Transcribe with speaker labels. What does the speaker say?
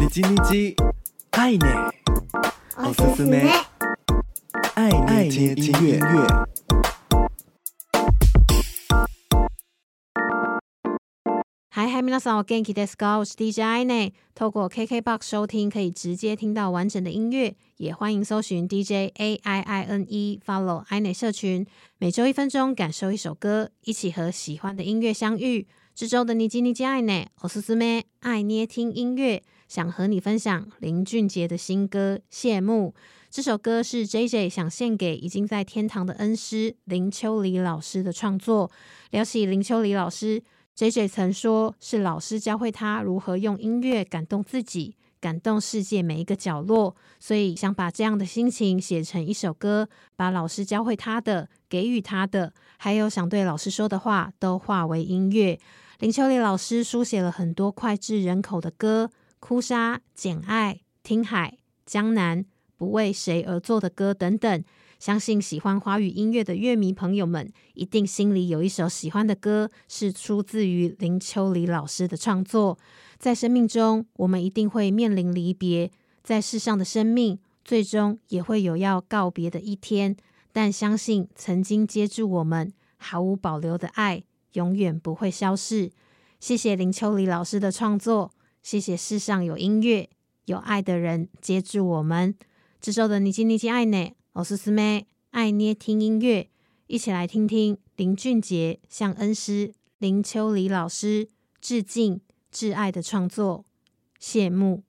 Speaker 1: 你叽你叽，爱捏，おすすめ，爱捏听音乐。
Speaker 2: 嗨嗨，皆さんお元気ですか？我是 DJ 爱捏。透过 KKBOX 收听，可以直接听到完整的音乐。也欢迎搜寻 DJ A I I N E，Follow 爱捏社群。每周一分钟，感受一首歌，一起和喜欢的音乐相遇。这周的你叽你叽爱捏，おすすめ，爱捏听音乐。想和你分享林俊杰的新歌《谢幕》。这首歌是 JJ 想献给已经在天堂的恩师林秋离老师的创作。聊起林秋离老师 ，JJ 曾说是老师教会他如何用音乐感动自己，感动世界每一个角落。所以想把这样的心情写成一首歌，把老师教会他的、给予他的，还有想对老师说的话，都化为音乐。林秋离老师书写了很多脍炙人口的歌。哭砂、简爱、听海、江南、不为谁而作的歌等等，相信喜欢华语音乐的乐迷朋友们，一定心里有一首喜欢的歌，是出自于林秋离老师的创作。在生命中，我们一定会面临离别，在世上的生命，最终也会有要告别的一天。但相信曾经接住我们毫无保留的爱，永远不会消逝。谢谢林秋离老师的创作。谢谢世上有音乐、有爱的人接住我们。这周的你叽你叽爱呢，おすすめ，爱捏听音乐，一起来听听林俊杰向恩师林秋离老师致敬、致爱的创作。谢幕。